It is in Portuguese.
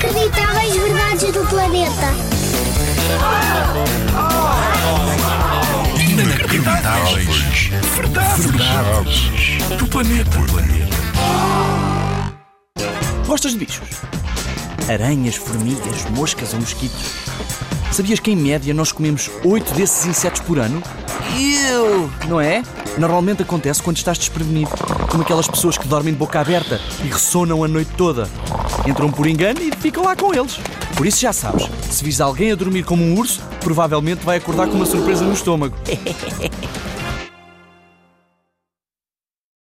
Inacreditáveis verdades do planeta. Inacreditáveis. Verdades. Verdades. Do planeta. Gostas de bichos? Aranhas, formigas, moscas ou mosquitos? Sabias que em média nós comemos 8 desses insetos por ano? Eu! Não é? Normalmente acontece quando estás desprevenido, como aquelas pessoas que dormem de boca aberta e ressonam a noite toda. Entram por engano e ficam lá com eles. Por isso já sabes, se vis alguém a dormir como um urso, provavelmente vai acordar com uma surpresa no estômago.